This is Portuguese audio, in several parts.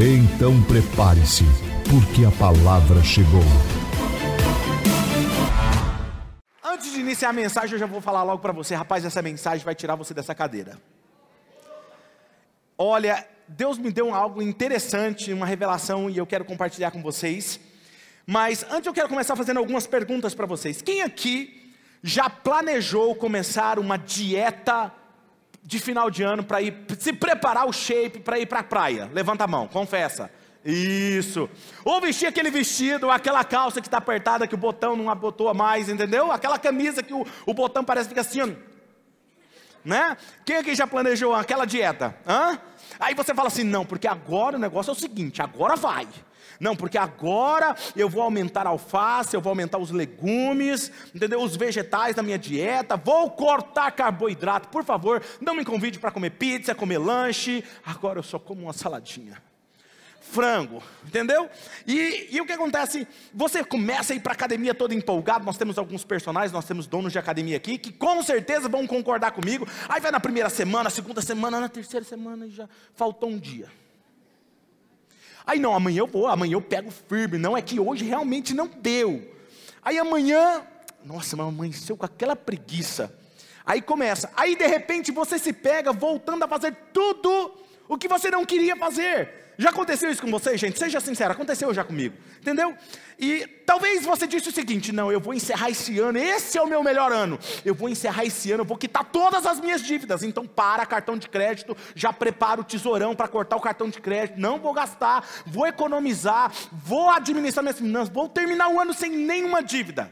Então prepare-se, porque a palavra chegou. Antes de iniciar a mensagem, eu já vou falar logo para você, rapaz, essa mensagem vai tirar você dessa cadeira. Olha, Deus me deu algo interessante, uma revelação, e eu quero compartilhar com vocês. Mas antes eu quero começar fazendo algumas perguntas para vocês. Quem aqui já planejou começar uma dieta de final de ano para ir se preparar o shape para ir para a praia? Levanta a mão, confessa. Isso. Ou vestir aquele vestido, aquela calça que está apertada, que o botão não abotoa mais, entendeu? Aquela camisa que o, o botão parece que fica assim, né? Quem aqui já planejou aquela dieta? Hã? Aí você fala assim: não, porque agora o negócio é o seguinte, agora vai. Não, porque agora eu vou aumentar a alface, eu vou aumentar os legumes, entendeu? Os vegetais na minha dieta, vou cortar carboidrato. Por favor, não me convide para comer pizza, comer lanche. Agora eu só como uma saladinha frango, entendeu? E, e, o que acontece? Você começa a ir para academia todo empolgado. Nós temos alguns personagens, nós temos donos de academia aqui que com certeza vão concordar comigo. Aí vai na primeira semana, segunda semana, na terceira semana e já faltou um dia. Aí não, amanhã eu vou, amanhã eu pego firme. Não é que hoje realmente não deu. Aí amanhã, nossa, mas amanheceu com aquela preguiça. Aí começa. Aí de repente você se pega voltando a fazer tudo o que você não queria fazer. Já aconteceu isso com você, gente? Seja sincero, aconteceu já comigo, entendeu? E talvez você disse o seguinte: não, eu vou encerrar esse ano, esse é o meu melhor ano. Eu vou encerrar esse ano, eu vou quitar todas as minhas dívidas. Então, para cartão de crédito, já prepara o tesourão para cortar o cartão de crédito. Não vou gastar, vou economizar, vou administrar minhas finanças, vou terminar o ano sem nenhuma dívida.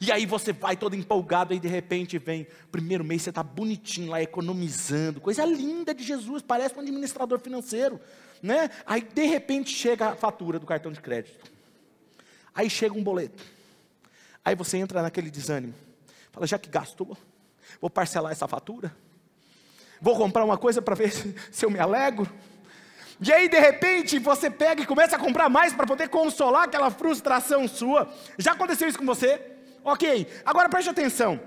E aí você vai todo empolgado, e de repente vem, primeiro mês você está bonitinho lá, economizando, coisa linda de Jesus, parece um administrador financeiro né? Aí de repente chega a fatura do cartão de crédito. Aí chega um boleto. Aí você entra naquele desânimo. Fala, já que gastou, vou parcelar essa fatura. Vou comprar uma coisa para ver se eu me alegro. E aí, de repente, você pega e começa a comprar mais para poder consolar aquela frustração sua. Já aconteceu isso com você? Ok, agora preste atenção.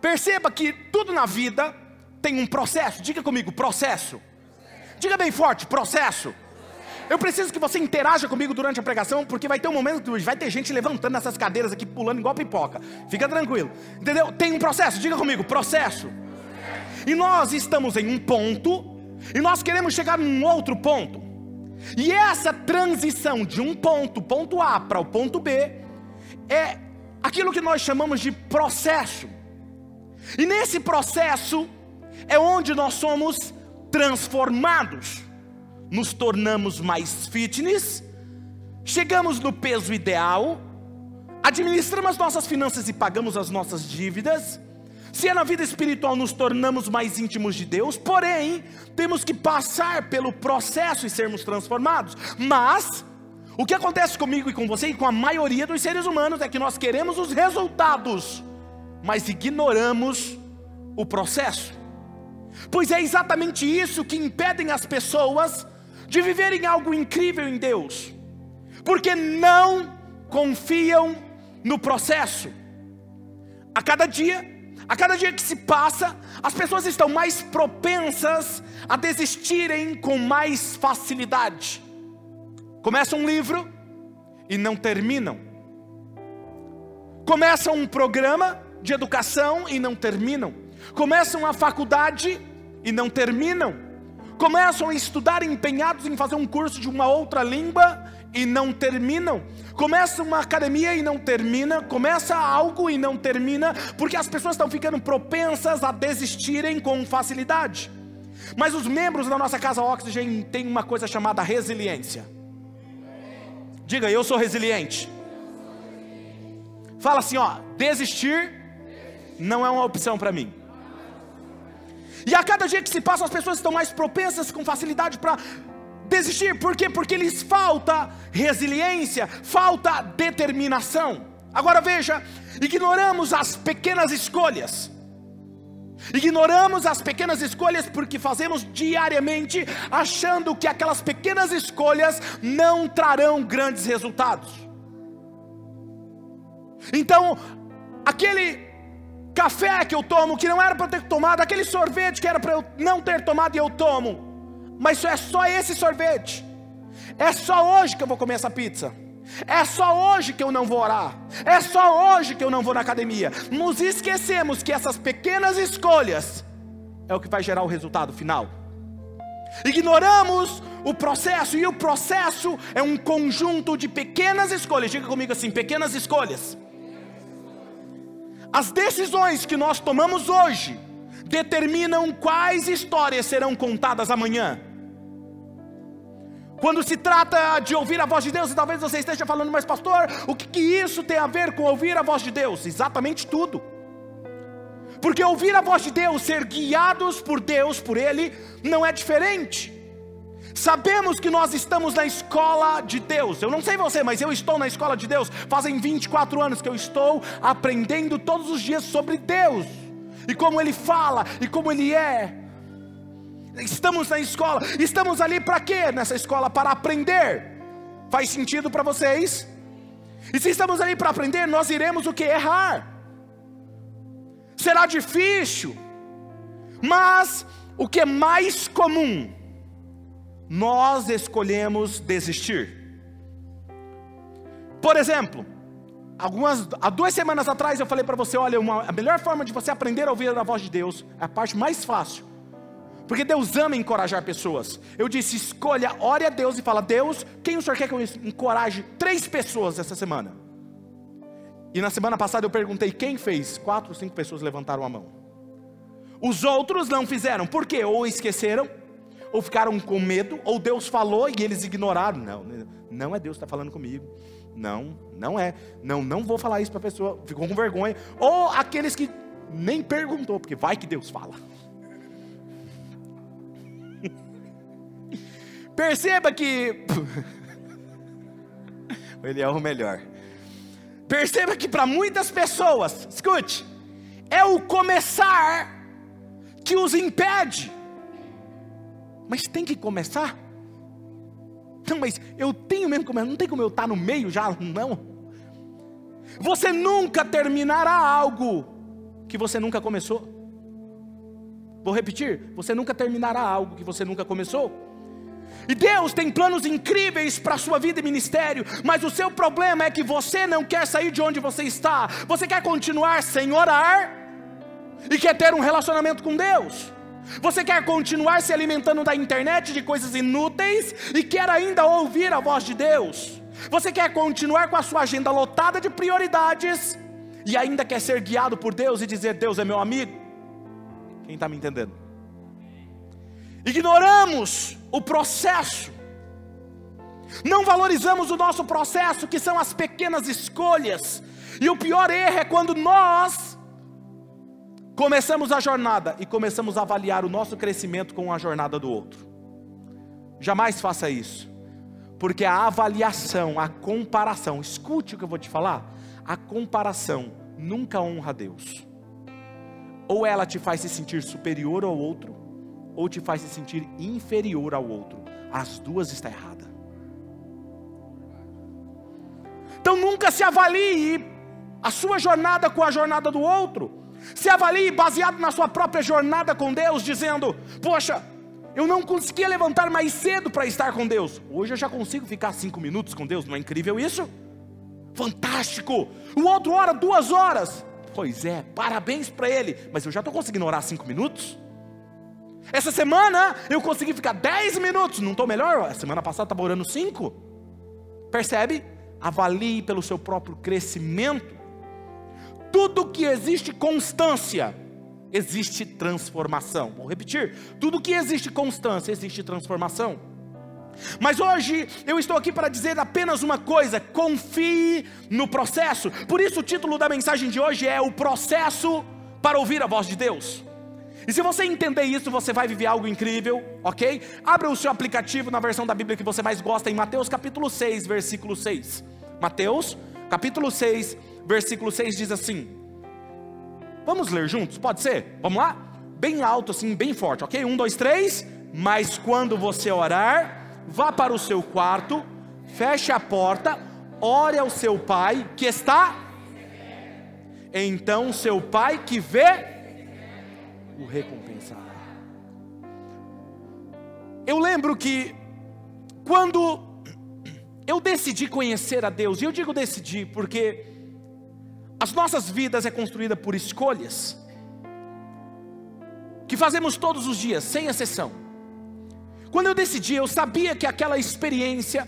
Perceba que tudo na vida tem um processo. Diga comigo, processo. Diga bem forte: processo. Eu preciso que você interaja comigo durante a pregação, porque vai ter um momento que vai ter gente levantando nessas cadeiras aqui, pulando igual pipoca. Fica tranquilo. Entendeu? Tem um processo, diga comigo, processo. E nós estamos em um ponto, e nós queremos chegar num outro ponto. E essa transição de um ponto, ponto A, para o ponto B, é aquilo que nós chamamos de processo. E nesse processo é onde nós somos transformados, nos tornamos mais fitness, chegamos no peso ideal, administramos as nossas finanças e pagamos as nossas dívidas. Se é na vida espiritual, nos tornamos mais íntimos de Deus, porém, temos que passar pelo processo e sermos transformados. Mas, o que acontece comigo e com você e com a maioria dos seres humanos é que nós queremos os resultados, mas ignoramos o processo pois é exatamente isso que impedem as pessoas de viverem algo incrível em Deus, porque não confiam no processo. A cada dia, a cada dia que se passa, as pessoas estão mais propensas a desistirem com mais facilidade. Começam um livro e não terminam. Começam um programa de educação e não terminam. Começam a faculdade e não terminam. Começam a estudar empenhados em fazer um curso de uma outra língua e não terminam. Começa uma academia e não termina, começa algo e não termina, porque as pessoas estão ficando propensas a desistirem com facilidade. Mas os membros da nossa casa Oxygen têm uma coisa chamada resiliência. Diga, eu sou resiliente. Fala assim, ó, desistir não é uma opção para mim. E a cada dia que se passa, as pessoas estão mais propensas com facilidade para desistir. Por quê? Porque lhes falta resiliência, falta determinação. Agora veja, ignoramos as pequenas escolhas. Ignoramos as pequenas escolhas porque fazemos diariamente, achando que aquelas pequenas escolhas não trarão grandes resultados. Então, aquele café que eu tomo que não era para ter tomado, aquele sorvete que era para eu não ter tomado e eu tomo, mas é só esse sorvete, é só hoje que eu vou comer essa pizza. É só hoje que eu não vou orar. É só hoje que eu não vou na academia. Nos esquecemos que essas pequenas escolhas é o que vai gerar o resultado final. Ignoramos o processo, e o processo é um conjunto de pequenas escolhas. Diga comigo assim: pequenas escolhas. As decisões que nós tomamos hoje determinam quais histórias serão contadas amanhã. Quando se trata de ouvir a voz de Deus, e talvez você esteja falando, mas pastor, o que, que isso tem a ver com ouvir a voz de Deus? Exatamente tudo. Porque ouvir a voz de Deus, ser guiados por Deus, por Ele, não é diferente. Sabemos que nós estamos na escola de Deus. Eu não sei você, mas eu estou na escola de Deus. Fazem 24 anos que eu estou aprendendo todos os dias sobre Deus, e como Ele fala, e como Ele é. Estamos na escola, estamos ali para quê nessa escola? Para aprender. Faz sentido para vocês? E se estamos ali para aprender, nós iremos o que? Errar. Será difícil, mas o que é mais comum, nós escolhemos desistir. Por exemplo, algumas, há duas semanas atrás eu falei para você: olha, uma, a melhor forma de você aprender a ouvir a voz de Deus, é a parte mais fácil, porque Deus ama encorajar pessoas. Eu disse: escolha, ore a Deus e fala: Deus, quem o senhor quer que eu encoraje três pessoas essa semana? E na semana passada eu perguntei quem fez. Quatro, cinco pessoas levantaram a mão. Os outros não fizeram. Por quê? Ou esqueceram, ou ficaram com medo, ou Deus falou e eles ignoraram. Não, não é Deus que está falando comigo. Não, não é. Não, não vou falar isso para a pessoa. Ficou com vergonha. Ou aqueles que nem perguntou, porque vai que Deus fala. Perceba que. Ele é o melhor. Perceba que para muitas pessoas, escute, é o começar que os impede. Mas tem que começar? Não, mas eu tenho mesmo que começar, não tem como eu estar no meio já, não. Você nunca terminará algo que você nunca começou. Vou repetir: você nunca terminará algo que você nunca começou. E Deus tem planos incríveis para a sua vida e ministério, mas o seu problema é que você não quer sair de onde você está, você quer continuar sem orar e quer ter um relacionamento com Deus. Você quer continuar se alimentando da internet de coisas inúteis e quer ainda ouvir a voz de Deus. Você quer continuar com a sua agenda lotada de prioridades e ainda quer ser guiado por Deus e dizer: Deus é meu amigo. Quem está me entendendo? ignoramos o processo, não valorizamos o nosso processo, que são as pequenas escolhas, e o pior erro é quando nós começamos a jornada e começamos a avaliar o nosso crescimento com a jornada do outro. Jamais faça isso, porque a avaliação, a comparação, escute o que eu vou te falar, a comparação nunca honra a Deus. Ou ela te faz se sentir superior ao outro, ou te faz se sentir inferior ao outro. As duas está errada. Então nunca se avalie a sua jornada com a jornada do outro. Se avalie baseado na sua própria jornada com Deus, dizendo: Poxa, eu não conseguia levantar mais cedo para estar com Deus. Hoje eu já consigo ficar cinco minutos com Deus. Não é incrível isso? Fantástico! O outro ora duas horas. Pois é, parabéns para ele. Mas eu já estou conseguindo orar cinco minutos? Essa semana eu consegui ficar 10 minutos, não estou melhor? A semana passada estava orando 5. Percebe? Avalie pelo seu próprio crescimento. Tudo que existe constância, existe transformação. Vou repetir: tudo que existe constância, existe transformação. Mas hoje eu estou aqui para dizer apenas uma coisa: confie no processo. Por isso, o título da mensagem de hoje é O Processo para Ouvir a Voz de Deus. E se você entender isso, você vai viver algo incrível, ok? Abra o seu aplicativo na versão da Bíblia que você mais gosta, em Mateus capítulo 6, versículo 6. Mateus capítulo 6, versículo 6 diz assim: Vamos ler juntos? Pode ser? Vamos lá? Bem alto, assim, bem forte, ok? Um, dois, três. Mas quando você orar, vá para o seu quarto, feche a porta, ore ao seu pai que está. Então seu pai que vê o recompensará. Eu lembro que quando eu decidi conhecer a Deus, e eu digo decidi porque as nossas vidas é construída por escolhas que fazemos todos os dias, sem exceção. Quando eu decidi, eu sabia que aquela experiência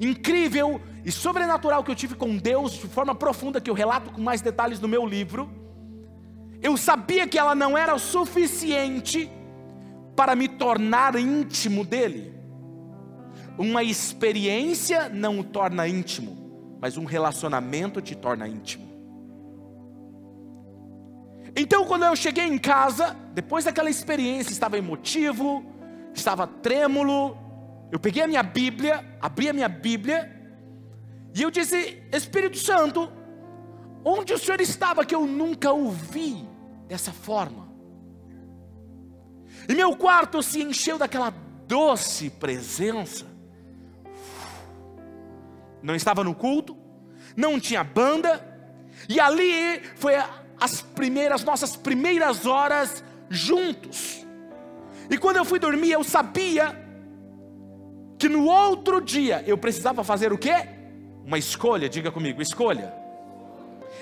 incrível e sobrenatural que eu tive com Deus, de forma profunda, que eu relato com mais detalhes no meu livro, eu sabia que ela não era o suficiente para me tornar íntimo dele. Uma experiência não o torna íntimo, mas um relacionamento te torna íntimo. Então, quando eu cheguei em casa, depois daquela experiência, estava emotivo, estava trêmulo. Eu peguei a minha Bíblia, abri a minha Bíblia, e eu disse: Espírito Santo, onde o Senhor estava que eu nunca ouvi dessa forma? E meu quarto se encheu daquela doce presença. Não estava no culto, não tinha banda, e ali foi as primeiras, nossas primeiras horas juntos. E quando eu fui dormir, eu sabia que no outro dia eu precisava fazer o quê? Uma escolha, diga comigo, escolha.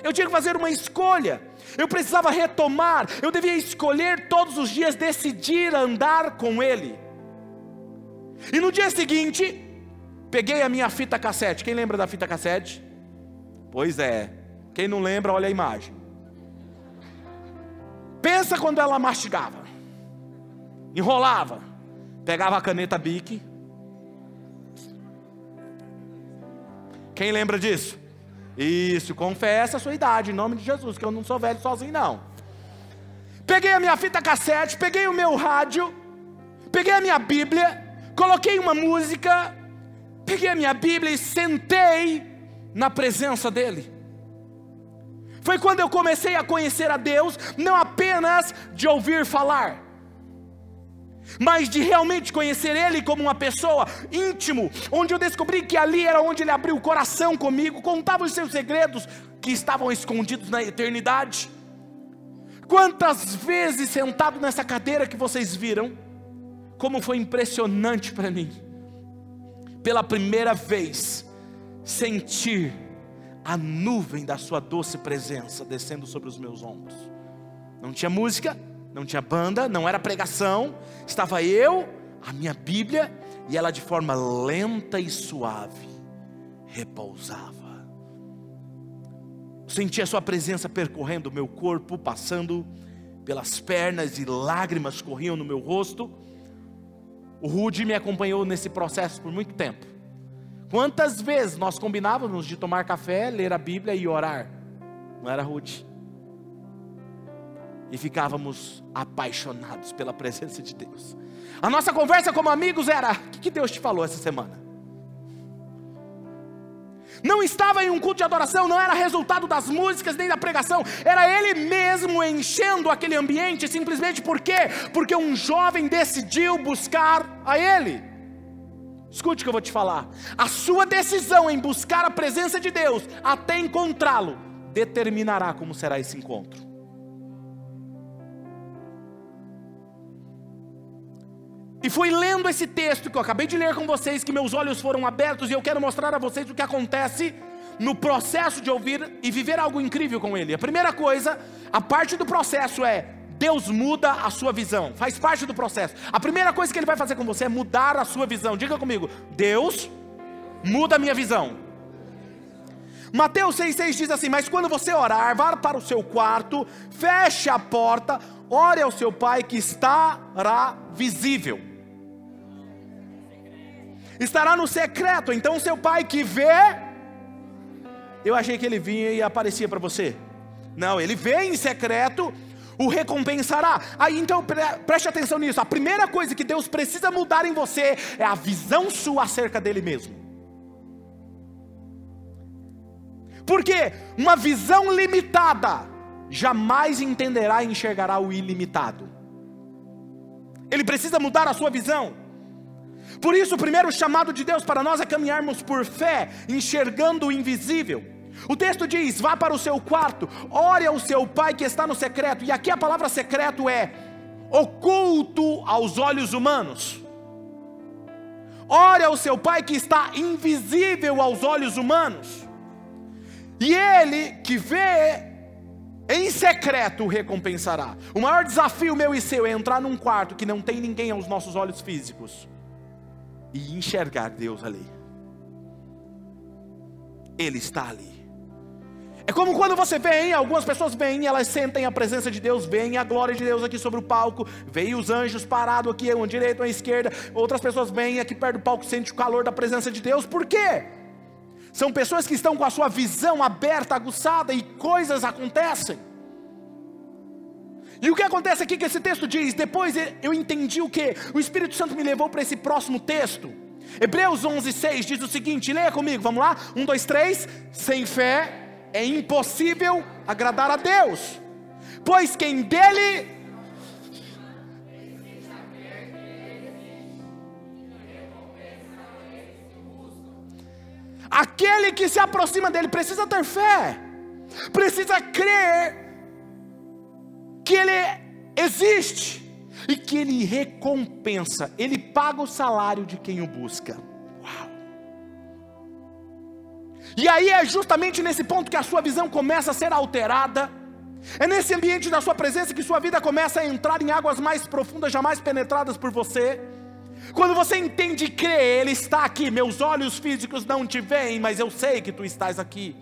Eu tinha que fazer uma escolha. Eu precisava retomar, eu devia escolher todos os dias decidir andar com ele. E no dia seguinte, peguei a minha fita cassete. Quem lembra da fita cassete? Pois é. Quem não lembra, olha a imagem. Pensa quando ela mastigava, enrolava, pegava a caneta Bic. Quem lembra disso? Isso, confessa a sua idade, em nome de Jesus, que eu não sou velho sozinho, não. Peguei a minha fita cassete, peguei o meu rádio, peguei a minha Bíblia, coloquei uma música, peguei a minha Bíblia e sentei na presença dEle. Foi quando eu comecei a conhecer a Deus, não apenas de ouvir falar, mas de realmente conhecer Ele como uma pessoa íntimo, onde eu descobri que ali era onde Ele abriu o coração comigo, contava os seus segredos que estavam escondidos na eternidade. Quantas vezes sentado nessa cadeira que vocês viram, como foi impressionante para mim, pela primeira vez, sentir a nuvem da sua doce presença descendo sobre os meus ombros. Não tinha música, não tinha banda, não era pregação, estava eu, a minha Bíblia, e ela de forma lenta e suave repousava. Senti a sua presença percorrendo o meu corpo, passando pelas pernas e lágrimas corriam no meu rosto. O Rude me acompanhou nesse processo por muito tempo. Quantas vezes nós combinávamos de tomar café, ler a Bíblia e orar? Não era Ruth. E ficávamos apaixonados pela presença de Deus. A nossa conversa como amigos era: o que Deus te falou essa semana? Não estava em um culto de adoração, não era resultado das músicas nem da pregação, era Ele mesmo enchendo aquele ambiente, simplesmente por quê? Porque um jovem decidiu buscar a Ele. Escute o que eu vou te falar. A sua decisão em buscar a presença de Deus até encontrá-lo determinará como será esse encontro. E foi lendo esse texto que eu acabei de ler com vocês que meus olhos foram abertos e eu quero mostrar a vocês o que acontece no processo de ouvir e viver algo incrível com Ele. A primeira coisa, a parte do processo é Deus muda a sua visão, faz parte do processo. A primeira coisa que Ele vai fazer com você é mudar a sua visão. Diga comigo, Deus muda a minha visão. Mateus 6,6 diz assim: Mas quando você orar, vá para o seu quarto, feche a porta, ore ao seu pai que estará visível. Estará no secreto, então seu pai que vê. Eu achei que ele vinha e aparecia para você. Não, ele vê em secreto o recompensará. Aí então preste atenção nisso. A primeira coisa que Deus precisa mudar em você é a visão sua acerca dele mesmo. Porque uma visão limitada jamais entenderá e enxergará o ilimitado. Ele precisa mudar a sua visão. Por isso, o primeiro chamado de Deus para nós é caminharmos por fé, enxergando o invisível. O texto diz: vá para o seu quarto, ore ao seu pai que está no secreto. E aqui a palavra secreto é oculto aos olhos humanos. Ore ao seu pai que está invisível aos olhos humanos. E ele que vê em secreto o recompensará. O maior desafio meu e seu é entrar num quarto que não tem ninguém aos nossos olhos físicos e enxergar Deus ali. Ele está ali. É como quando você vem, algumas pessoas vêm, elas sentem a presença de Deus, vem a glória de Deus aqui sobre o palco, veio os anjos parados aqui, um direito, um à esquerda, outras pessoas vêm aqui perto do palco, sentem o calor da presença de Deus, por quê? São pessoas que estão com a sua visão aberta, aguçada e coisas acontecem. E o que acontece aqui que esse texto diz? Depois eu entendi o que? O Espírito Santo me levou para esse próximo texto. Hebreus 11, 6 diz o seguinte: leia comigo, vamos lá? Um, dois, três. Sem fé é impossível agradar a Deus, pois quem dele Aquele que se aproxima dele precisa ter fé, precisa crer que ele existe e que ele recompensa, ele paga o salário de quem o busca. E aí é justamente nesse ponto que a sua visão começa a ser alterada. É nesse ambiente da sua presença que sua vida começa a entrar em águas mais profundas, jamais penetradas por você. Quando você entende e crê, Ele está aqui. Meus olhos físicos não te veem, mas eu sei que tu estás aqui.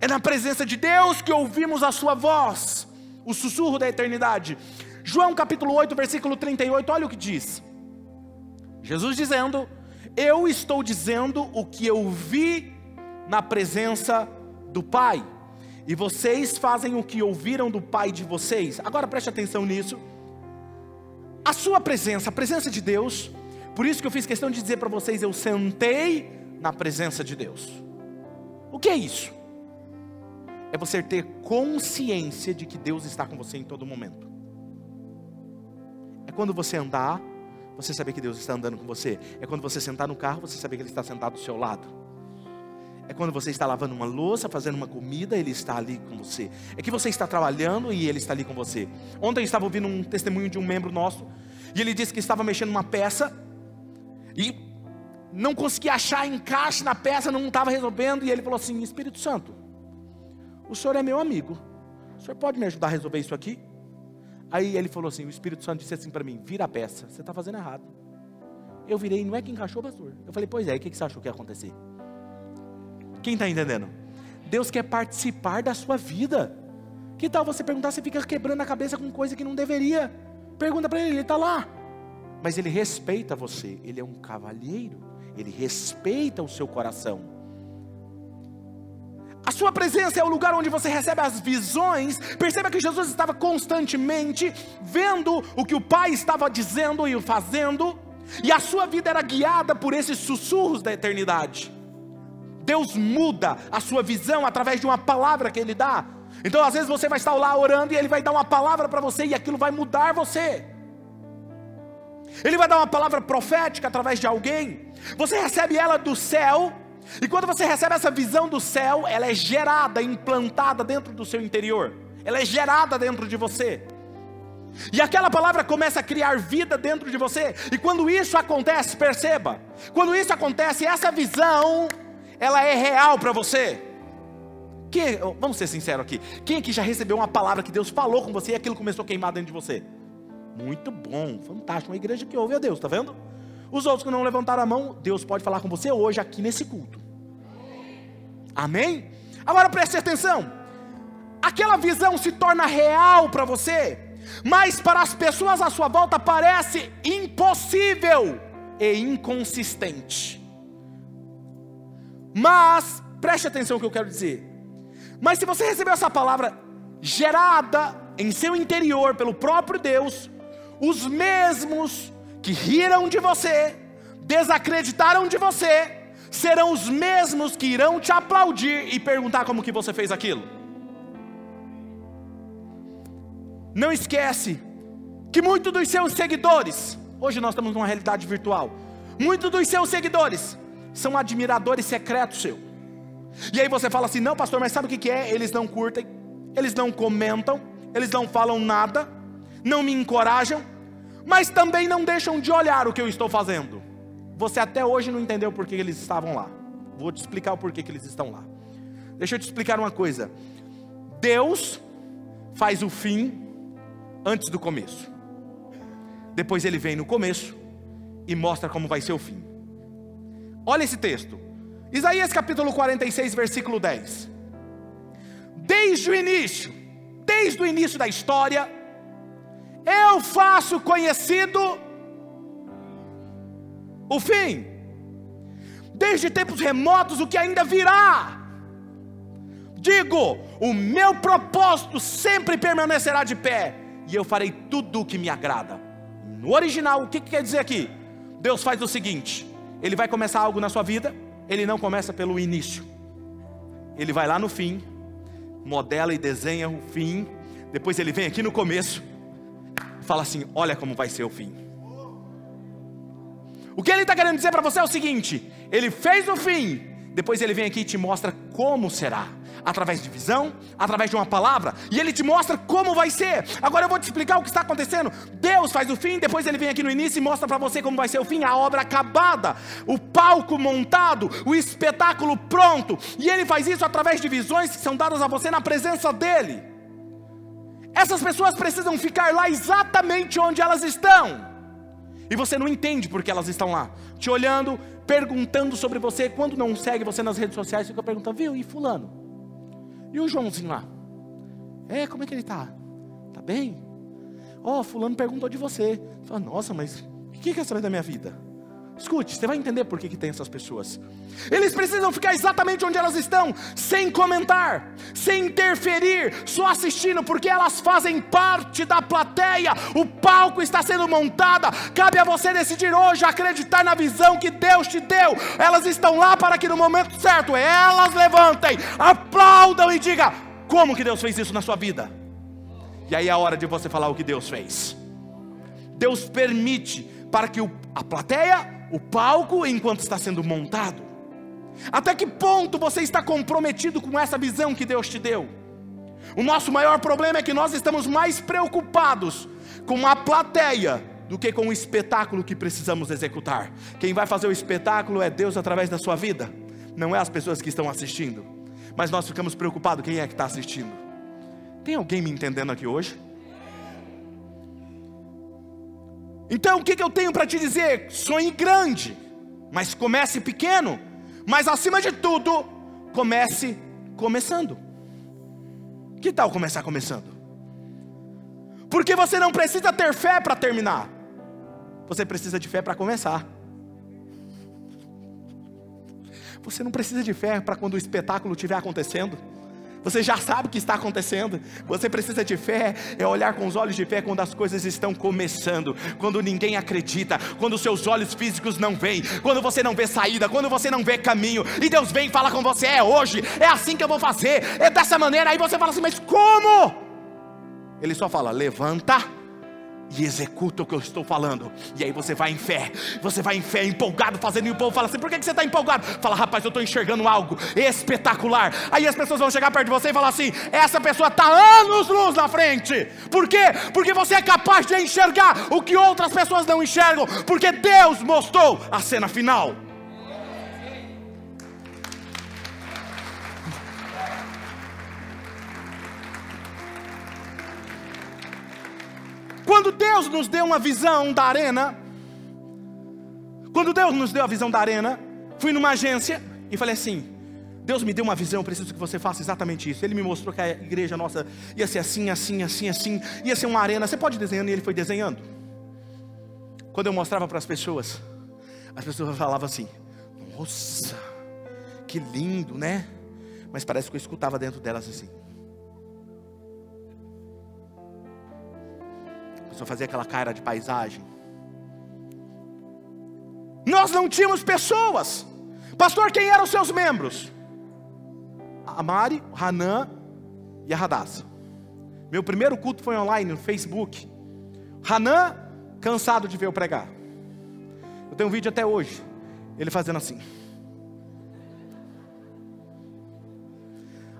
É na presença de Deus que ouvimos a Sua voz, o sussurro da eternidade. João capítulo 8, versículo 38, olha o que diz. Jesus dizendo: eu estou dizendo o que eu vi na presença do Pai, e vocês fazem o que ouviram do Pai de vocês. Agora preste atenção nisso. A sua presença, a presença de Deus, por isso que eu fiz questão de dizer para vocês: eu sentei na presença de Deus. O que é isso? É você ter consciência de que Deus está com você em todo momento. É quando você andar você saber que Deus está andando com você. É quando você sentar no carro, você saber que Ele está sentado do seu lado. É quando você está lavando uma louça, fazendo uma comida, Ele está ali com você. É que você está trabalhando e Ele está ali com você. Ontem eu estava ouvindo um testemunho de um membro nosso, e ele disse que estava mexendo uma peça, e não conseguia achar encaixe na peça, não estava resolvendo, e ele falou assim: Espírito Santo, o senhor é meu amigo, o senhor pode me ajudar a resolver isso aqui? Aí ele falou assim: o Espírito Santo disse assim para mim: vira a peça, você está fazendo errado. Eu virei, não é que encaixou, pastor? Eu falei, pois é, o que você achou que ia acontecer? Quem está entendendo? Deus quer participar da sua vida. Que tal você perguntar se fica quebrando a cabeça com coisa que não deveria? Pergunta para ele, ele está lá. Mas ele respeita você, ele é um cavalheiro, ele respeita o seu coração. A sua presença é o lugar onde você recebe as visões. Perceba que Jesus estava constantemente vendo o que o Pai estava dizendo e fazendo, e a sua vida era guiada por esses sussurros da eternidade. Deus muda a sua visão através de uma palavra que Ele dá. Então, às vezes, você vai estar lá orando e Ele vai dar uma palavra para você e aquilo vai mudar você. Ele vai dar uma palavra profética através de alguém. Você recebe ela do céu e quando você recebe essa visão do céu, ela é gerada, implantada dentro do seu interior. Ela é gerada dentro de você. E aquela palavra começa a criar vida dentro de você. E quando isso acontece, perceba, quando isso acontece, essa visão, ela é real para você. Quem, vamos ser sinceros aqui. Quem aqui já recebeu uma palavra que Deus falou com você e aquilo começou a queimar dentro de você? Muito bom, fantástico. Uma igreja que ouve a Deus, tá vendo? Os outros que não levantaram a mão, Deus pode falar com você hoje aqui nesse culto. Amém? Agora preste atenção. Aquela visão se torna real para você, mas para as pessoas à sua volta parece impossível e inconsistente. Mas preste atenção no que eu quero dizer. Mas se você recebeu essa palavra gerada em seu interior pelo próprio Deus, os mesmos que riram de você, desacreditaram de você, serão os mesmos que irão te aplaudir e perguntar como que você fez aquilo. Não esquece que muitos dos seus seguidores, hoje nós estamos numa realidade virtual, muitos dos seus seguidores são admiradores secretos seu. E aí você fala assim: não, pastor, mas sabe o que é? Eles não curtem, eles não comentam, eles não falam nada, não me encorajam, mas também não deixam de olhar o que eu estou fazendo. Você até hoje não entendeu por que eles estavam lá. Vou te explicar o porquê que eles estão lá. Deixa eu te explicar uma coisa. Deus faz o fim antes do começo. Depois ele vem no começo e mostra como vai ser o fim. Olha esse texto. Isaías capítulo 46, versículo 10. Desde o início, desde o início da história, eu faço conhecido o fim. Desde tempos remotos, o que ainda virá. Digo, o meu propósito sempre permanecerá de pé, e eu farei tudo o que me agrada. No original, o que, que quer dizer aqui? Deus faz o seguinte: Ele vai começar algo na sua vida, Ele não começa pelo início, Ele vai lá no fim, modela e desenha o fim, depois Ele vem aqui no começo, fala assim: Olha como vai ser o fim. O que ele está querendo dizer para você é o seguinte: ele fez o fim, depois ele vem aqui e te mostra como será. Através de visão, através de uma palavra, e ele te mostra como vai ser. Agora eu vou te explicar o que está acontecendo. Deus faz o fim, depois ele vem aqui no início e mostra para você como vai ser o fim, a obra acabada, o palco montado, o espetáculo pronto. E ele faz isso através de visões que são dadas a você na presença dele. Essas pessoas precisam ficar lá exatamente onde elas estão. E você não entende porque elas estão lá, te olhando, perguntando sobre você. Quando não segue você nas redes sociais, fica perguntando, viu, e fulano? E o Joãozinho lá? É, como é que ele está? Está bem? Ó, oh, fulano perguntou de você. Fala, nossa, mas o que quer saber da minha vida? Escute, você vai entender por que, que tem essas pessoas. Eles precisam ficar exatamente onde elas estão, sem comentar, sem interferir, só assistindo, porque elas fazem parte da plateia. O palco está sendo montado. Cabe a você decidir hoje acreditar na visão que Deus te deu. Elas estão lá para que no momento certo elas levantem, aplaudam e digam: como que Deus fez isso na sua vida? E aí é a hora de você falar o que Deus fez. Deus permite para que a plateia o palco enquanto está sendo montado. Até que ponto você está comprometido com essa visão que Deus te deu? O nosso maior problema é que nós estamos mais preocupados com a plateia do que com o espetáculo que precisamos executar. Quem vai fazer o espetáculo é Deus através da sua vida, não é as pessoas que estão assistindo. Mas nós ficamos preocupados quem é que está assistindo. Tem alguém me entendendo aqui hoje? Então o que, que eu tenho para te dizer? Sonhe grande, mas comece pequeno, mas acima de tudo, comece começando. Que tal começar começando? Porque você não precisa ter fé para terminar, você precisa de fé para começar. Você não precisa de fé para quando o espetáculo estiver acontecendo. Você já sabe o que está acontecendo. Você precisa de fé, é olhar com os olhos de fé quando as coisas estão começando, quando ninguém acredita, quando seus olhos físicos não veem, quando você não vê saída, quando você não vê caminho, e Deus vem e fala com você: é hoje, é assim que eu vou fazer, é dessa maneira. Aí você fala assim: mas como? Ele só fala: levanta e executa o que eu estou falando. E aí você vai em fé, você vai em fé, empolgado, fazendo, e o povo fala assim: por que, que você está empolgado? Fala, rapaz, eu estou enxergando algo espetacular. Aí as pessoas vão chegar perto de você e falar assim: essa pessoa está anos luz na frente. Por quê? Porque você é capaz de enxergar o que outras pessoas não enxergam, porque Deus mostrou a cena final. Quando Deus nos deu uma visão da arena, quando Deus nos deu a visão da arena, fui numa agência e falei assim: Deus me deu uma visão, eu preciso que você faça exatamente isso. Ele me mostrou que a igreja nossa ia ser assim, assim, assim, assim, ia ser uma arena. Você pode ir desenhando e ele foi desenhando. Quando eu mostrava para as pessoas, as pessoas falavam assim: Nossa, que lindo, né? Mas parece que eu escutava dentro delas assim: Só fazia aquela cara de paisagem. Nós não tínhamos pessoas. Pastor, quem eram os seus membros? A Mari, Hanan e a Radassa. Meu primeiro culto foi online no Facebook. Hanan, cansado de ver eu pregar. Eu tenho um vídeo até hoje. Ele fazendo assim.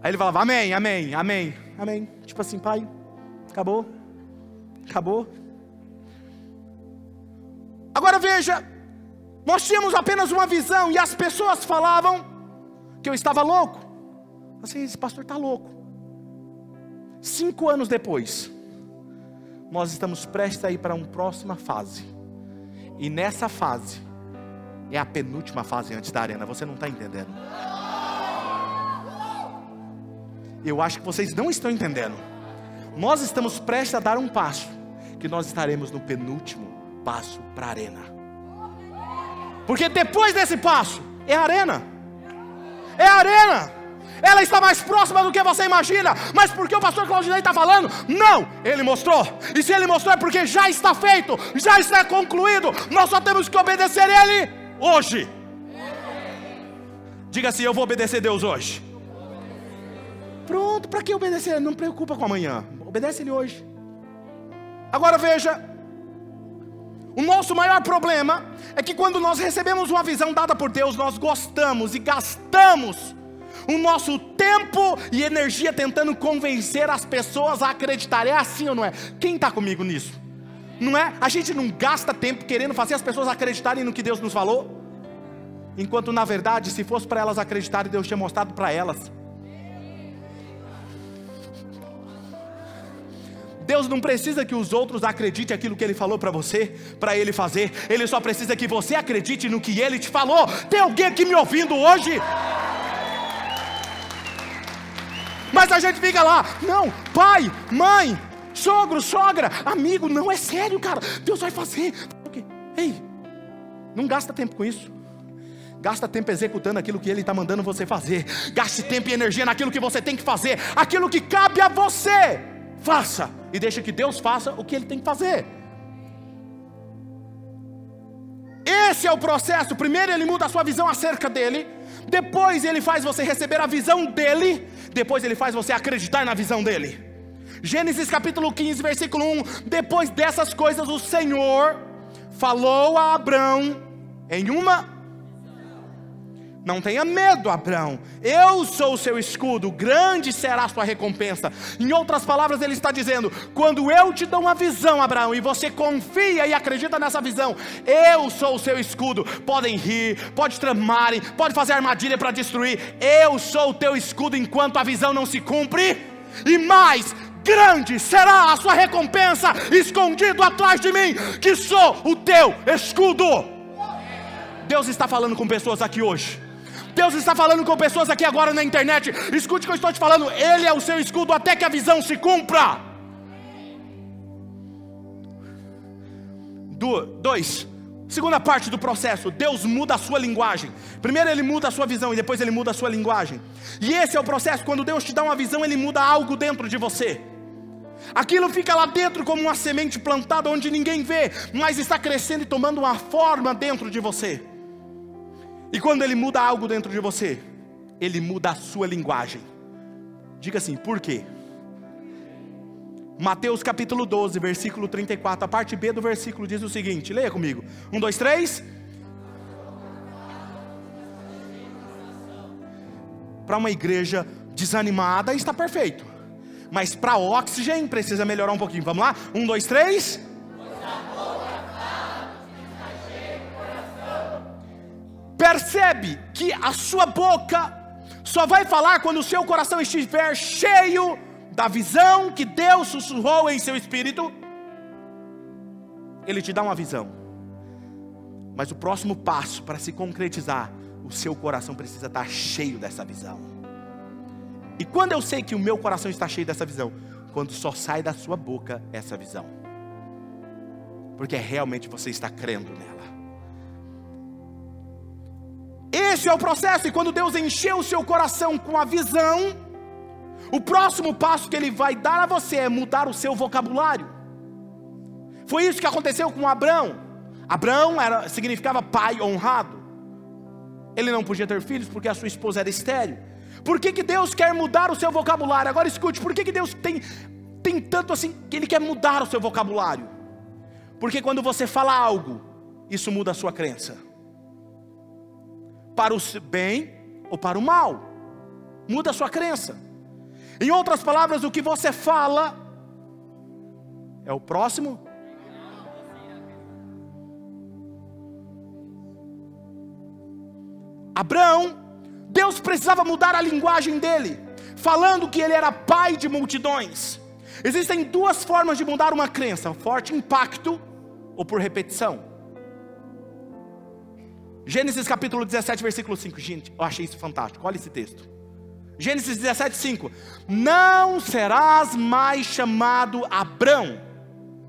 Aí ele falava, amém, amém, amém, amém. Tipo assim, pai, acabou, acabou. Agora veja, nós tínhamos apenas uma visão e as pessoas falavam que eu estava louco. Assim, esse pastor está louco. Cinco anos depois, nós estamos prestes a ir para uma próxima fase. E nessa fase, é a penúltima fase antes da arena, você não está entendendo. Eu acho que vocês não estão entendendo. Nós estamos prestes a dar um passo, que nós estaremos no penúltimo passo para a arena. Porque depois desse passo, é a arena. É a arena. Ela está mais próxima do que você imagina. Mas porque o pastor Claudinei está falando? Não, ele mostrou. E se ele mostrou é porque já está feito, já está concluído. Nós só temos que obedecer ele hoje. Diga assim: Eu vou obedecer Deus hoje. Pronto, para que obedecer? Não preocupa com amanhã. Obedece ele hoje. Agora veja, o nosso maior problema é que quando nós recebemos uma visão dada por Deus, nós gostamos e gastamos o nosso tempo e energia tentando convencer as pessoas a acreditar. É assim ou não é? Quem está comigo nisso? Não é? A gente não gasta tempo querendo fazer as pessoas acreditarem no que Deus nos falou? Enquanto na verdade, se fosse para elas acreditarem, Deus tinha mostrado para elas. Deus não precisa que os outros acreditem aquilo que Ele falou para você, para Ele fazer. Ele só precisa que você acredite no que Ele te falou. Tem alguém aqui me ouvindo hoje? Mas a gente fica lá, não, pai, mãe, sogro, sogra, amigo, não é sério, cara. Deus vai fazer. Ei, não gasta tempo com isso. Gasta tempo executando aquilo que Ele está mandando você fazer. Gaste tempo e energia naquilo que você tem que fazer, aquilo que cabe a você faça e deixa que Deus faça o que ele tem que fazer. Esse é o processo. Primeiro ele muda a sua visão acerca dele, depois ele faz você receber a visão dele, depois ele faz você acreditar na visão dele. Gênesis capítulo 15, versículo 1: Depois dessas coisas, o Senhor falou a Abrão em uma não tenha medo, Abraão. Eu sou o seu escudo, grande será a sua recompensa. Em outras palavras, ele está dizendo: quando eu te dou uma visão, Abraão, e você confia e acredita nessa visão, eu sou o seu escudo. Podem rir, pode tramarem, pode fazer armadilha para destruir. Eu sou o teu escudo enquanto a visão não se cumpre. E mais, grande será a sua recompensa, escondido atrás de mim, que sou o teu escudo. Deus está falando com pessoas aqui hoje Deus está falando com pessoas aqui agora na internet. Escute o que eu estou te falando. Ele é o seu escudo até que a visão se cumpra. Do, dois. Segunda parte do processo, Deus muda a sua linguagem. Primeiro ele muda a sua visão e depois ele muda a sua linguagem. E esse é o processo, quando Deus te dá uma visão, ele muda algo dentro de você. Aquilo fica lá dentro como uma semente plantada onde ninguém vê, mas está crescendo e tomando uma forma dentro de você. E quando ele muda algo dentro de você, ele muda a sua linguagem. Diga assim, por quê? Mateus capítulo 12, versículo 34, a parte B do versículo diz o seguinte: leia comigo. Um, dois, três. Para uma igreja desanimada está perfeito, mas para oxigênio precisa melhorar um pouquinho. Vamos lá? Um, dois, três. Percebe que a sua boca só vai falar quando o seu coração estiver cheio da visão que Deus sussurrou em seu espírito. Ele te dá uma visão, mas o próximo passo para se concretizar, o seu coração precisa estar cheio dessa visão. E quando eu sei que o meu coração está cheio dessa visão? Quando só sai da sua boca essa visão, porque realmente você está crendo nela. Esse é o processo, e quando Deus encheu o seu coração com a visão, o próximo passo que Ele vai dar a você é mudar o seu vocabulário. Foi isso que aconteceu com Abraão. Abraão era, significava pai honrado. Ele não podia ter filhos porque a sua esposa era estéril. Por que, que Deus quer mudar o seu vocabulário? Agora escute, por que, que Deus tem, tem tanto assim que Ele quer mudar o seu vocabulário? Porque quando você fala algo, isso muda a sua crença. Para o bem ou para o mal. Muda a sua crença. Em outras palavras, o que você fala é o próximo. Abraão, Deus precisava mudar a linguagem dele, falando que ele era pai de multidões. Existem duas formas de mudar uma crença: forte impacto ou por repetição. Gênesis capítulo 17, versículo 5. Gente, eu achei isso fantástico. Olha esse texto. Gênesis 17, 5. Não serás mais chamado Abrão,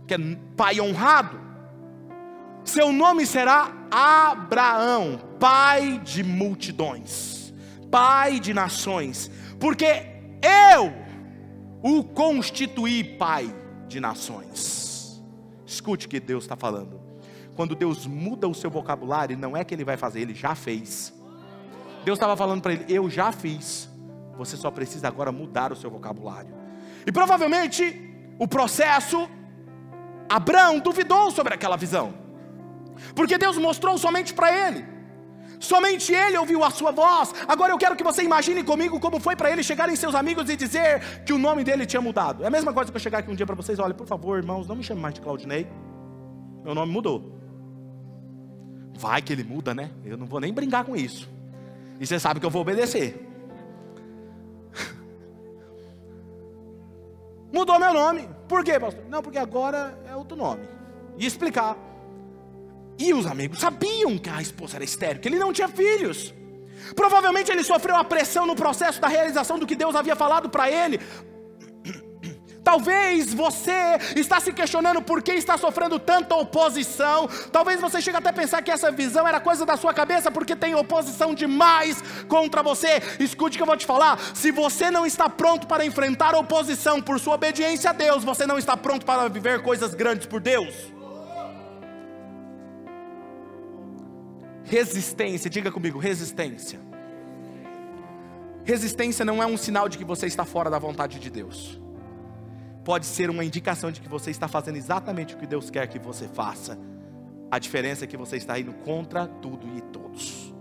que é pai honrado. Seu nome será Abraão, pai de multidões, pai de nações, porque eu o constituí pai de nações. Escute o que Deus está falando. Quando Deus muda o seu vocabulário, não é que Ele vai fazer, Ele já fez. Deus estava falando para ele: Eu já fiz. Você só precisa agora mudar o seu vocabulário. E provavelmente o processo, Abraão duvidou sobre aquela visão, porque Deus mostrou somente para ele. Somente ele ouviu a sua voz. Agora eu quero que você imagine comigo como foi para ele chegar em seus amigos e dizer que o nome dele tinha mudado. É a mesma coisa que eu chegar aqui um dia para vocês, olha, por favor, irmãos, não me chame mais de Claudinei. Meu nome mudou. Vai que ele muda, né? Eu não vou nem brincar com isso. E você sabe que eu vou obedecer. Mudou meu nome. Por quê, pastor? Não, porque agora é outro nome. E explicar. E os amigos sabiam que a esposa era estéril, que ele não tinha filhos. Provavelmente ele sofreu a pressão no processo da realização do que Deus havia falado para ele. Talvez você está se questionando por que está sofrendo tanta oposição. Talvez você chegue até a pensar que essa visão era coisa da sua cabeça porque tem oposição demais contra você. Escute o que eu vou te falar. Se você não está pronto para enfrentar oposição por sua obediência a Deus, você não está pronto para viver coisas grandes por Deus. Resistência, diga comigo, resistência. Resistência não é um sinal de que você está fora da vontade de Deus pode ser uma indicação de que você está fazendo exatamente o que Deus quer que você faça. A diferença é que você está indo contra tudo e todos.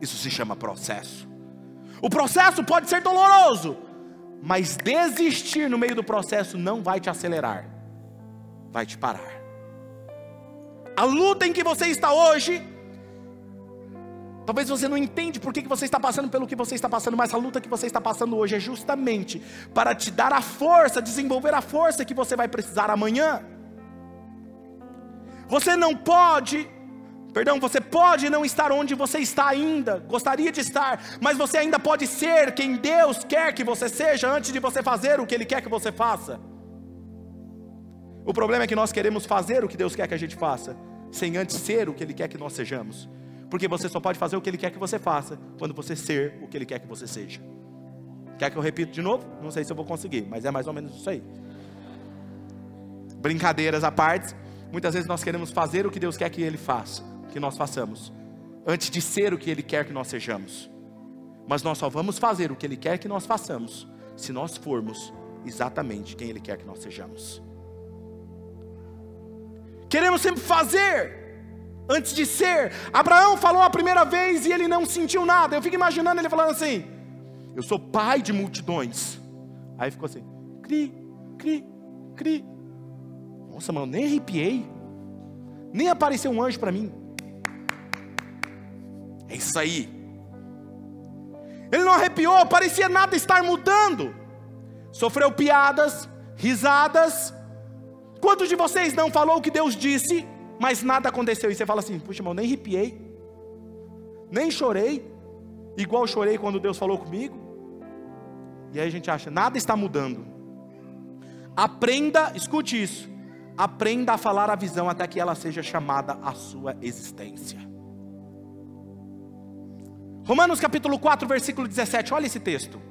Isso se chama processo. O processo pode ser doloroso, mas desistir no meio do processo não vai te acelerar, vai te parar. A luta em que você está hoje Talvez você não entende por que você está passando pelo que você está passando, mas a luta que você está passando hoje é justamente para te dar a força, desenvolver a força que você vai precisar amanhã. Você não pode, perdão, você pode não estar onde você está ainda, gostaria de estar, mas você ainda pode ser quem Deus quer que você seja antes de você fazer o que Ele quer que você faça. O problema é que nós queremos fazer o que Deus quer que a gente faça, sem antes ser o que Ele quer que nós sejamos. Porque você só pode fazer o que Ele quer que você faça quando você ser o que Ele quer que você seja. Quer que eu repita de novo? Não sei se eu vou conseguir, mas é mais ou menos isso aí. Brincadeiras à parte, muitas vezes nós queremos fazer o que Deus quer que Ele faça, que nós façamos, antes de ser o que Ele quer que nós sejamos. Mas nós só vamos fazer o que Ele quer que nós façamos, se nós formos exatamente quem Ele quer que nós sejamos. Queremos sempre fazer antes de ser. Abraão falou a primeira vez e ele não sentiu nada. Eu fico imaginando ele falando assim: Eu sou pai de multidões. Aí ficou assim: cri, cri, cri. Nossa, mano, nem arrepiei. Nem apareceu um anjo para mim. É isso aí. Ele não arrepiou, parecia nada estar mudando. Sofreu piadas, risadas. Quantos de vocês não falou o que Deus disse mas nada aconteceu. E você fala assim: puxa, irmão, nem arrepiei, nem chorei, igual chorei quando Deus falou comigo. E aí a gente acha: nada está mudando. Aprenda, escute isso. Aprenda a falar a visão até que ela seja chamada à sua existência. Romanos capítulo 4, versículo 17, olha esse texto.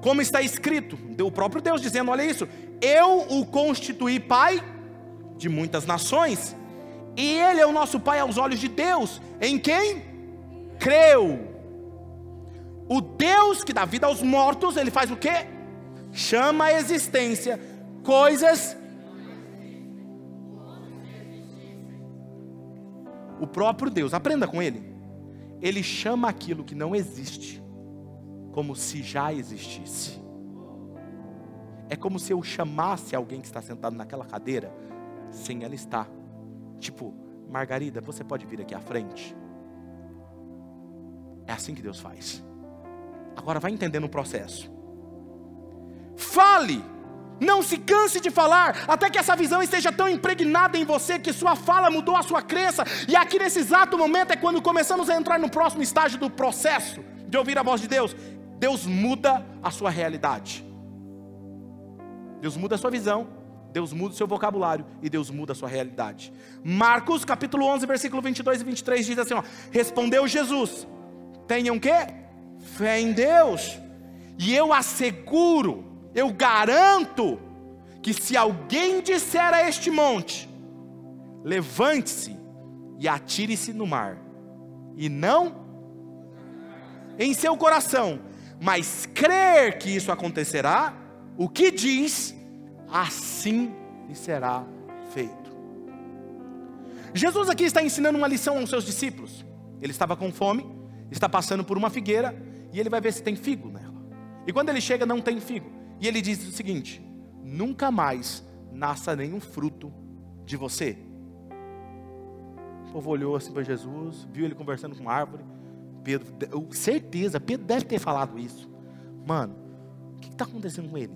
Como está escrito, o próprio Deus dizendo: olha isso, eu o constituí pai de muitas nações, e Ele é o nosso Pai aos olhos de Deus, em quem creu. O Deus que dá vida aos mortos, Ele faz o quê? Chama a existência coisas. O próprio Deus, aprenda com Ele. Ele chama aquilo que não existe como se já existisse. É como se eu chamasse alguém que está sentado naquela cadeira sem ela estar. Tipo, Margarida, você pode vir aqui à frente? É assim que Deus faz. Agora vai entendendo o processo. Fale, não se canse de falar, até que essa visão esteja tão impregnada em você que sua fala mudou a sua crença. E aqui nesse exato momento é quando começamos a entrar no próximo estágio do processo de ouvir a voz de Deus. Deus muda a sua realidade. Deus muda a sua visão, Deus muda o seu vocabulário e Deus muda a sua realidade. Marcos capítulo 11, versículo 22 e 23 diz assim, ó, Respondeu Jesus, tenham que fé em Deus. E eu asseguro, eu garanto que se alguém disser a este monte, levante-se e atire-se no mar, e não em seu coração, mas crer que isso acontecerá, o que diz, assim lhe será feito. Jesus aqui está ensinando uma lição aos seus discípulos. Ele estava com fome, está passando por uma figueira e ele vai ver se tem figo nela. E quando ele chega, não tem figo. E ele diz o seguinte: nunca mais nasça nenhum fruto de você. O povo olhou assim para Jesus, viu ele conversando com uma árvore. Pedro, eu, certeza, Pedro deve ter falado isso. Mano, o que está acontecendo com ele?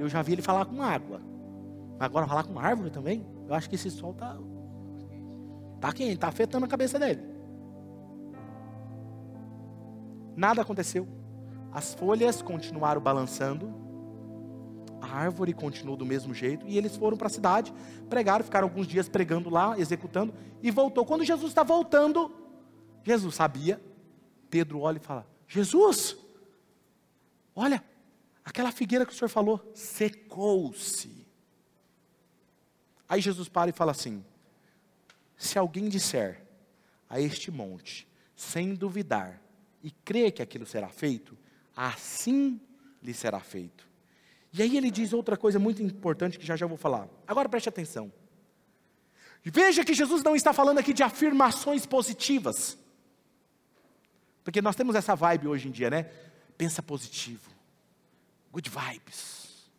Eu já vi ele falar com água. Agora falar com árvore também? Eu acho que esse sol está. Está quente, está afetando a cabeça dele. Nada aconteceu. As folhas continuaram balançando. A árvore continuou do mesmo jeito. E eles foram para a cidade, pregaram, ficaram alguns dias pregando lá, executando. E voltou. Quando Jesus está voltando, Jesus sabia. Pedro olha e fala: Jesus, olha, aquela figueira que o senhor falou secou-se. Aí Jesus para e fala assim: se alguém disser a este monte, sem duvidar, e crê que aquilo será feito, assim lhe será feito. E aí ele diz outra coisa muito importante que já já vou falar. Agora preste atenção. Veja que Jesus não está falando aqui de afirmações positivas. Porque nós temos essa vibe hoje em dia, né? Pensa positivo. Good vibes.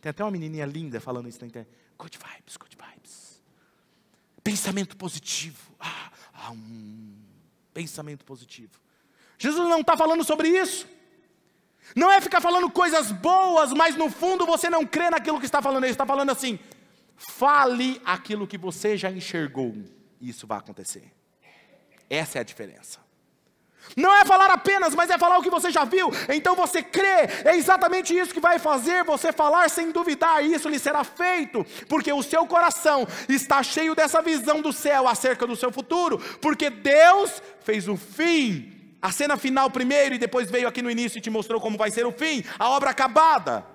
Tem até uma menininha linda falando isso na internet. Good vibes, good vibes. Pensamento positivo. Ah, ah um pensamento positivo. Jesus não está falando sobre isso. Não é ficar falando coisas boas, mas no fundo você não crê naquilo que está falando. Ele está falando assim: fale aquilo que você já enxergou, e isso vai acontecer. Essa é a diferença. Não é falar apenas, mas é falar o que você já viu. Então você crê, é exatamente isso que vai fazer você falar sem duvidar, e isso lhe será feito, porque o seu coração está cheio dessa visão do céu acerca do seu futuro, porque Deus fez o fim a cena final primeiro e depois veio aqui no início e te mostrou como vai ser o fim, a obra acabada.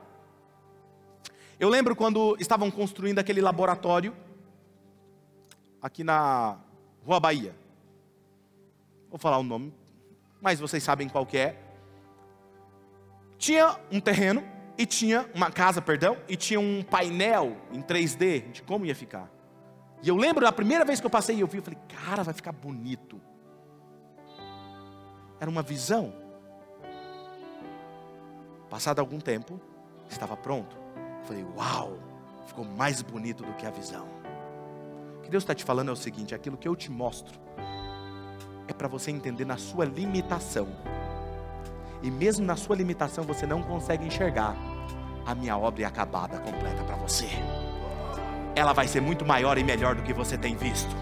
Eu lembro quando estavam construindo aquele laboratório aqui na Rua Bahia. Vou falar o nome, mas vocês sabem qual que é. Tinha um terreno e tinha uma casa, perdão, e tinha um painel em 3D de como ia ficar. E eu lembro da primeira vez que eu passei e eu vi, eu falei, cara, vai ficar bonito. Era uma visão. Passado algum tempo, estava pronto. Falei, uau, ficou mais bonito do que a visão. O que Deus está te falando é o seguinte: aquilo que eu te mostro é para você entender na sua limitação. E mesmo na sua limitação você não consegue enxergar. A minha obra é acabada, completa para você. Ela vai ser muito maior e melhor do que você tem visto.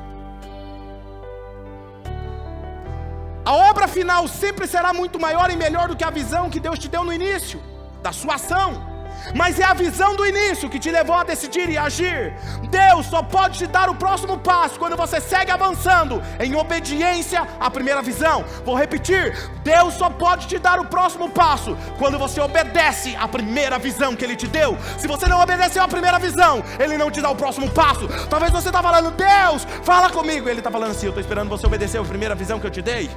A obra final sempre será muito maior e melhor do que a visão que Deus te deu no início da sua ação. Mas é a visão do início que te levou a decidir e agir. Deus só pode te dar o próximo passo quando você segue avançando em obediência à primeira visão. Vou repetir: Deus só pode te dar o próximo passo quando você obedece à primeira visão que Ele te deu. Se você não obedeceu à primeira visão, Ele não te dá o próximo passo. Talvez você está falando, Deus, fala comigo. Ele está falando assim: Eu estou esperando você obedecer a primeira visão que eu te dei.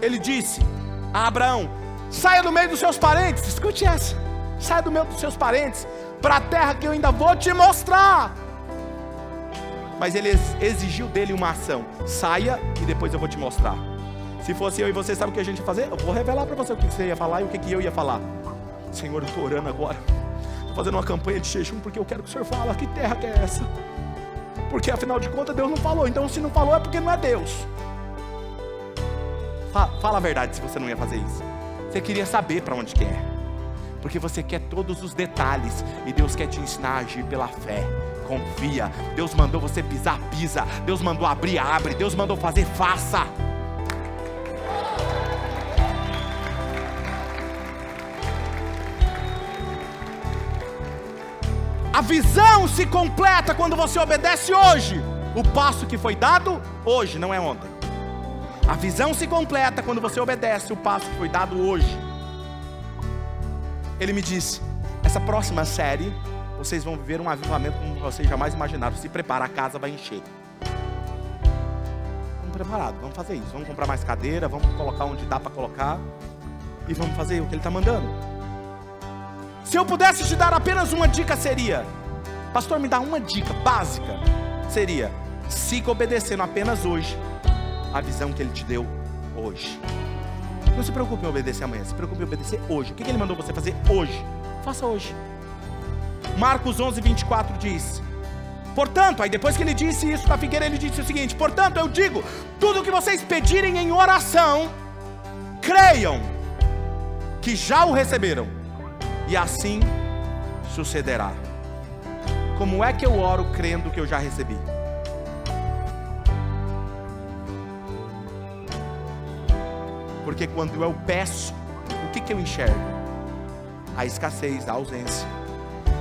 Ele disse a Abraão: Saia do meio dos seus parentes, escute essa. Saia do meio dos seus parentes para a terra que eu ainda vou te mostrar. Mas ele exigiu dele uma ação: saia e depois eu vou te mostrar. Se fosse eu e você, sabe o que a gente ia fazer? Eu vou revelar para você o que você ia falar e o que eu ia falar. Senhor, eu estou orando agora. Estou fazendo uma campanha de jejum porque eu quero que o Senhor fale. Que terra que é essa? Porque afinal de contas Deus não falou. Então se não falou é porque não é Deus. Fala, a verdade se você não ia fazer isso. Você queria saber para onde quer. Porque você quer todos os detalhes. E Deus quer te ensinar a agir pela fé. Confia. Deus mandou você pisar, pisa. Deus mandou abrir, abre. Deus mandou fazer, faça. A visão se completa quando você obedece hoje. O passo que foi dado hoje, não é ontem. A visão se completa quando você obedece o passo que foi dado hoje. Ele me disse: essa próxima série, vocês vão viver um avivamento como vocês jamais imaginaram. Se prepara, a casa vai encher. Vamos preparados, vamos fazer isso. Vamos comprar mais cadeira, vamos colocar onde dá para colocar. E vamos fazer o que ele está mandando. Se eu pudesse te dar apenas uma dica, seria: Pastor, me dá uma dica básica. Seria: siga obedecendo apenas hoje a visão que Ele te deu hoje. Não se preocupe em obedecer amanhã, se preocupe em obedecer hoje. O que Ele mandou você fazer hoje? Faça hoje. Marcos 11, 24 diz: Portanto, aí depois que ele disse isso na figueira, ele disse o seguinte: Portanto, eu digo: tudo o que vocês pedirem em oração, creiam que já o receberam, e assim sucederá. Como é que eu oro crendo que eu já recebi? Porque quando eu peço, o que, que eu enxergo? A escassez, a ausência.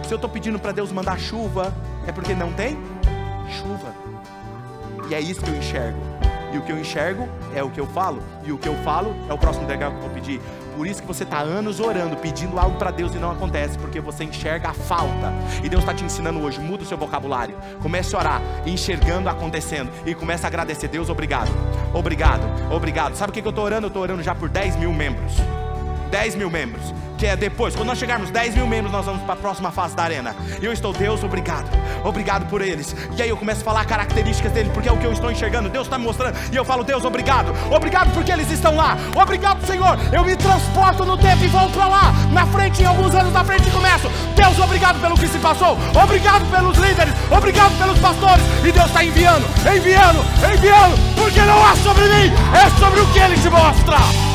Se eu estou pedindo para Deus mandar chuva, é porque não tem chuva. E é isso que eu enxergo. E o que eu enxergo é o que eu falo. E o que eu falo é o próximo degrau que eu vou pedir. Por isso que você está anos orando, pedindo algo para Deus e não acontece, porque você enxerga a falta. E Deus está te ensinando hoje, muda o seu vocabulário. Comece a orar, enxergando acontecendo. E comece a agradecer. Deus, obrigado. Obrigado, obrigado. Sabe o que eu estou orando? Eu estou orando já por 10 mil membros. 10 mil membros que é depois, quando nós chegarmos 10 mil membros, nós vamos para a próxima fase da arena. E eu estou, Deus, obrigado, obrigado por eles. E aí eu começo a falar características deles, porque é o que eu estou enxergando, Deus está me mostrando. E eu falo, Deus, obrigado, obrigado porque eles estão lá. Obrigado, Senhor. Eu me transporto no tempo e vou para lá, na frente, em alguns anos na frente começo. Deus, obrigado pelo que se passou, obrigado pelos líderes, obrigado pelos pastores. E Deus está enviando, enviando, enviando, porque não é sobre mim, é sobre o que Ele te mostra.